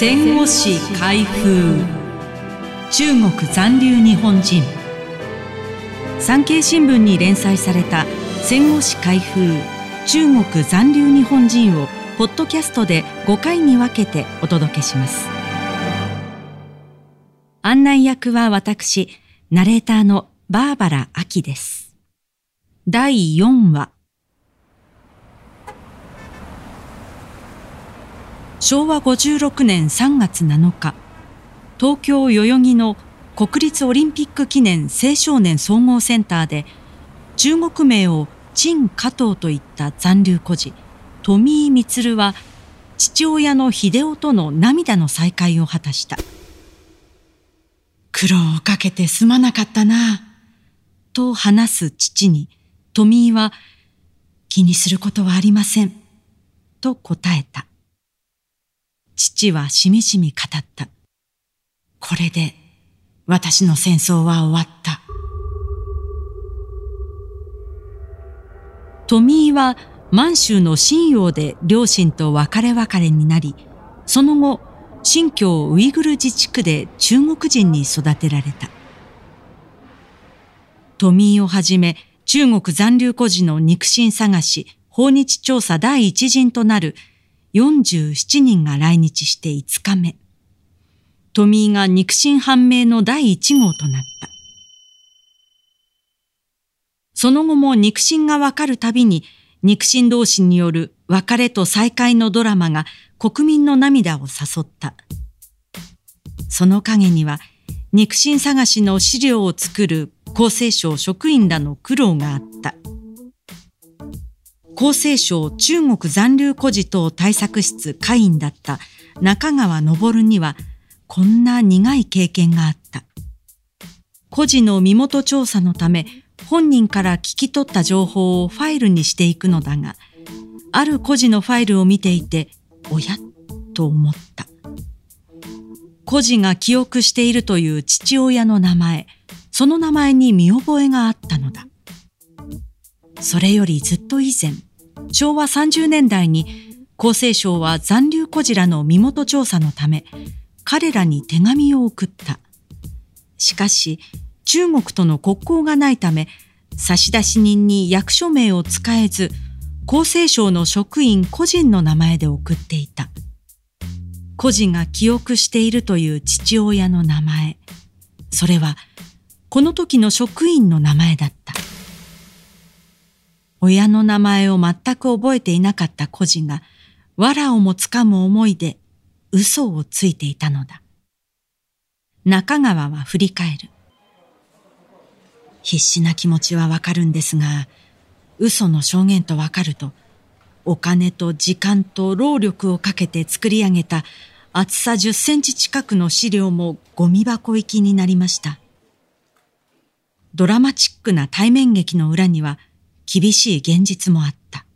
戦後史開封。中国残留日本人。産経新聞に連載された戦後史開封。中国残留日本人をポッドキャストで5回に分けてお届けします。案内役は私ナレーターのバーバラ・アキです。第4話。昭和56年3月7日東京代々木の国立オリンピック記念青少年総合センターで中国名を陳加藤といった残留孤児富井充は父親の秀夫との涙の再会を果たした。苦労をかけてすまなかったなと話す父に富井は気にすることはありませんと答えた。父はしみじみ語った。これで私の戦争は終わった。富井は満州の信陽で両親と別れ別れになり、その後、新疆ウイグル自治区で中国人に育てられた。富井をはじめ中国残留孤児の肉親探し、訪日調査第一陣となる47人が来日して5日目。富井が肉親判明の第1号となった。その後も肉親がわかるたびに肉親同士による別れと再会のドラマが国民の涙を誘った。その陰には肉親探しの資料を作る厚生省職員らの苦労があった。厚生省中国残留孤児等対策室会員だった中川昇にはこんな苦い経験があった。孤児の身元調査のため本人から聞き取った情報をファイルにしていくのだが、ある孤児のファイルを見ていて、おやと思った。孤児が記憶しているという父親の名前、その名前に見覚えがあったのだ。それよりずっと以前、昭和30年代に厚生省は残留孤児らの身元調査のため、彼らに手紙を送った。しかし、中国との国交がないため、差出人に役所名を使えず、厚生省の職員個人の名前で送っていた。個人が記憶しているという父親の名前。それは、この時の職員の名前だった。親の名前を全く覚えていなかった孤児が、藁をもつかむ思いで嘘をついていたのだ。中川は振り返る。必死な気持ちはわかるんですが、嘘の証言とわかると、お金と時間と労力をかけて作り上げた厚さ10センチ近くの資料もゴミ箱行きになりました。ドラマチックな対面劇の裏には厳しい現実もあった。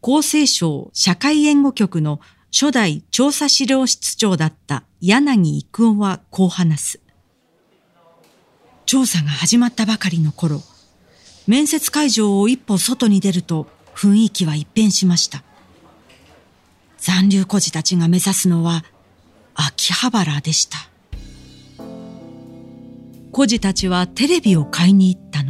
厚生省社会援護局の初代調査資料室長だった柳育夫はこう話す。調査が始まったばかりの頃、面接会場を一歩外に出ると雰囲気は一変しました。残留孤児たちが目指すのは秋葉原でした。孤児たちはテレビを買いに行った。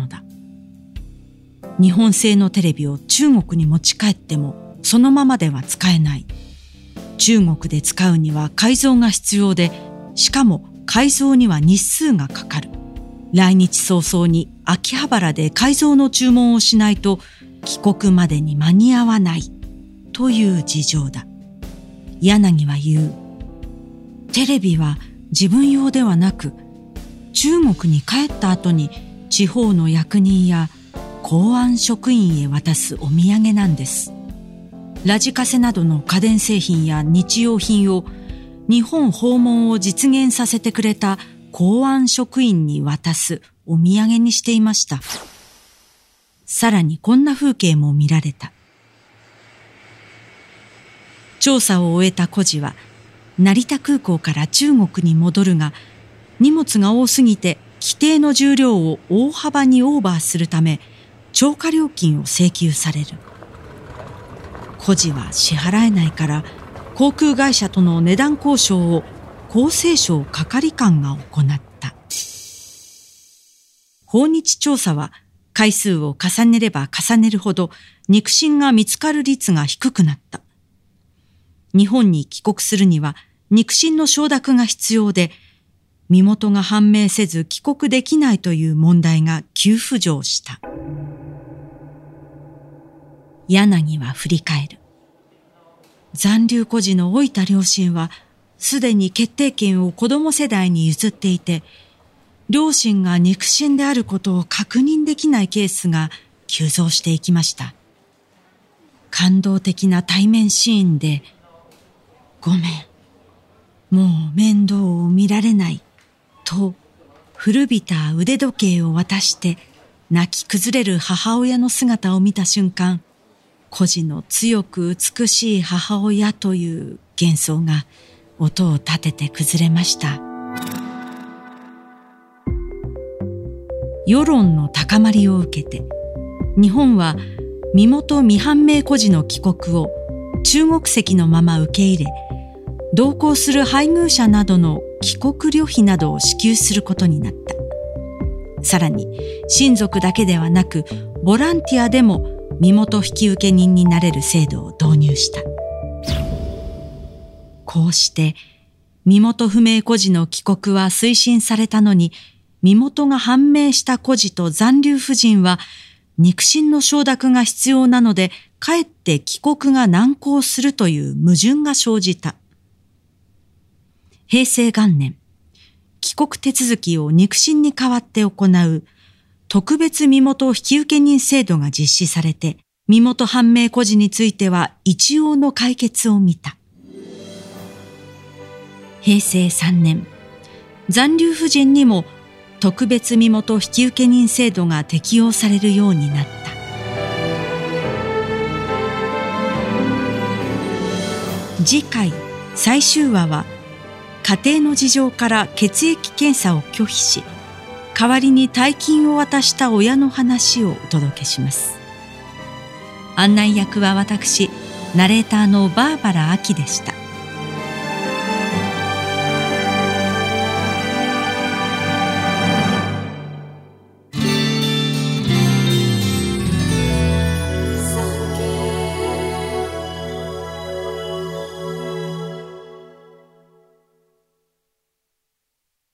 日本製のテレビを中国に持ち帰ってもそのままでは使えない。中国で使うには改造が必要で、しかも改造には日数がかかる。来日早々に秋葉原で改造の注文をしないと帰国までに間に合わないという事情だ。柳は言う。テレビは自分用ではなく、中国に帰った後に地方の役人や公安職員へ渡すお土産なんです。ラジカセなどの家電製品や日用品を日本訪問を実現させてくれた公安職員に渡すお土産にしていました。さらにこんな風景も見られた。調査を終えた孤児は成田空港から中国に戻るが荷物が多すぎて規定の重量を大幅にオーバーするため超過料金を請求される孤児は支払えないから航空会社との値段交渉を厚生省係官が行った。訪日調査は回数を重ねれば重ねるほど肉親が見つかる率が低くなった。日本に帰国するには肉親の承諾が必要で、身元が判明せず帰国できないという問題が急浮上した。柳は振り返る。残留孤児の老いた両親は、すでに決定権を子供世代に譲っていて、両親が肉親であることを確認できないケースが急増していきました。感動的な対面シーンで、ごめん、もう面倒を見られない、と古びた腕時計を渡して泣き崩れる母親の姿を見た瞬間、孤児の強く美しい母親という幻想が音を立てて崩れました。世論の高まりを受けて、日本は身元未判明孤児の帰国を中国籍のまま受け入れ、同行する配偶者などの帰国旅費などを支給することになった。さらに、親族だけではなく、ボランティアでも身元引受人になれる制度を導入した。こうして、身元不明孤児の帰国は推進されたのに、身元が判明した孤児と残留婦人は、肉親の承諾が必要なので、かえって帰国が難航するという矛盾が生じた。平成元年、帰国手続きを肉親に代わって行う特別身元引受人制度が実施されて、身元判明孤児については一応の解決を見た。平成3年、残留婦人にも特別身元引受人制度が適用されるようになった。次回最終話は家庭の事情から血液検査を拒否し代わりに大金を渡した親の話をお届けします。案内役は私ナレーターのバーバラ・アキでした。